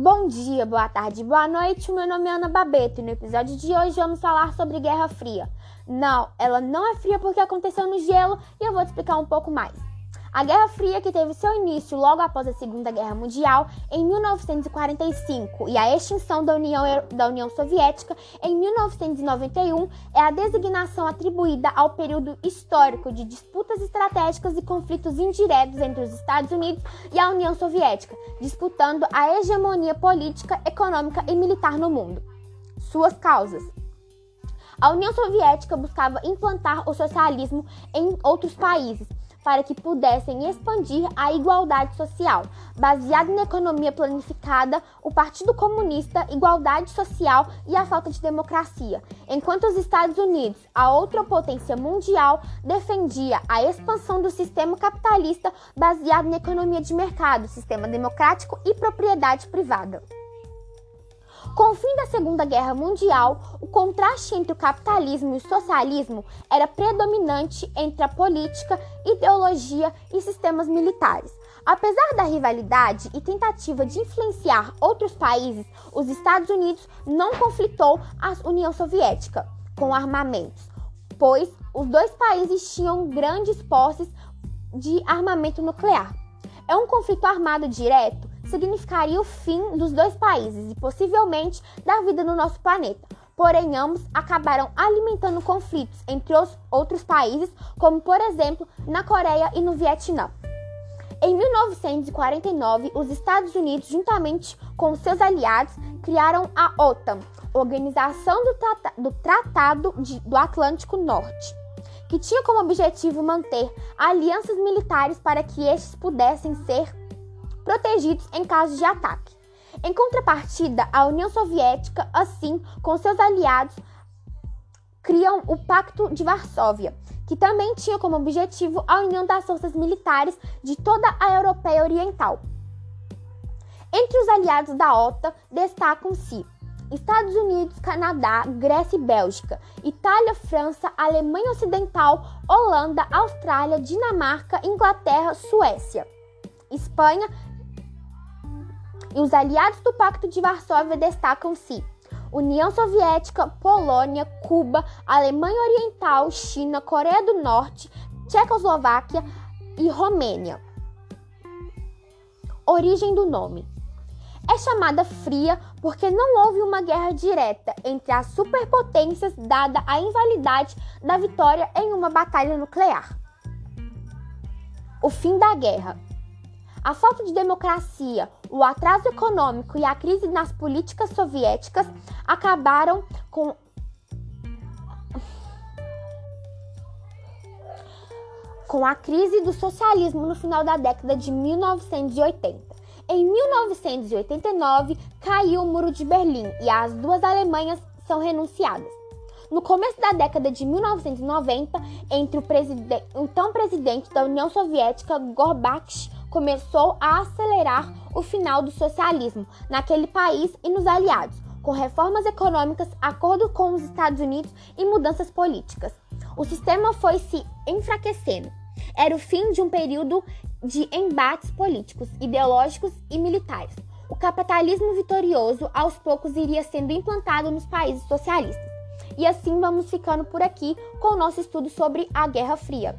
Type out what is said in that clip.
Bom dia, boa tarde, boa noite. Meu nome é Ana Babeto e no episódio de hoje vamos falar sobre Guerra Fria. Não, ela não é fria porque aconteceu no gelo e eu vou te explicar um pouco mais. A Guerra Fria, que teve seu início logo após a Segunda Guerra Mundial, em 1945, e a extinção da União, da União Soviética em 1991, é a designação atribuída ao período histórico de disputas estratégicas e conflitos indiretos entre os Estados Unidos e a União Soviética, disputando a hegemonia política, econômica e militar no mundo. Suas causas. A União Soviética buscava implantar o socialismo em outros países, para que pudessem expandir a igualdade social. Baseado na economia planificada, o Partido Comunista, igualdade social e a falta de democracia, enquanto os Estados Unidos, a outra potência mundial, defendia a expansão do sistema capitalista baseado na economia de mercado, sistema democrático e propriedade privada. Com o fim da Segunda Guerra Mundial, o contraste entre o capitalismo e o socialismo era predominante entre a política, ideologia e sistemas militares. Apesar da rivalidade e tentativa de influenciar outros países, os Estados Unidos não conflitou a União Soviética com armamentos, pois os dois países tinham grandes posses de armamento nuclear. É um conflito armado direto significaria o fim dos dois países e possivelmente da vida no nosso planeta. Porém, ambos acabaram alimentando conflitos entre os outros países, como por exemplo na Coreia e no Vietnã. Em 1949, os Estados Unidos, juntamente com seus aliados, criaram a OTAN, Organização do, Trata do Tratado de, do Atlântico Norte, que tinha como objetivo manter alianças militares para que estes pudessem ser protegidos em caso de ataque. Em contrapartida, a União Soviética, assim com seus aliados, criam o Pacto de Varsóvia, que também tinha como objetivo a união das forças militares de toda a Europeia Oriental. Entre os aliados da OTAN destacam-se Estados Unidos, Canadá, Grécia e Bélgica, Itália, França, Alemanha Ocidental, Holanda, Austrália, Dinamarca, Inglaterra, Suécia, Espanha, e os aliados do Pacto de Varsóvia destacam-se União Soviética, Polônia, Cuba, Alemanha Oriental, China, Coreia do Norte, Tchecoslováquia e Romênia. Origem do nome. É chamada fria porque não houve uma guerra direta entre as superpotências, dada a invalidade da vitória em uma batalha nuclear. O fim da guerra. A falta de democracia, o atraso econômico e a crise nas políticas soviéticas acabaram com com a crise do socialismo no final da década de 1980. Em 1989, caiu o Muro de Berlim e as duas Alemanhas são renunciadas. No começo da década de 1990, entre o, o então presidente da União Soviética, Gorbachev, começou a acelerar o final do socialismo naquele país e nos aliados, com reformas econômicas, acordo com os Estados Unidos e mudanças políticas. O sistema foi se enfraquecendo. Era o fim de um período de embates políticos, ideológicos e militares. O capitalismo vitorioso aos poucos iria sendo implantado nos países socialistas. E assim vamos ficando por aqui com o nosso estudo sobre a Guerra Fria.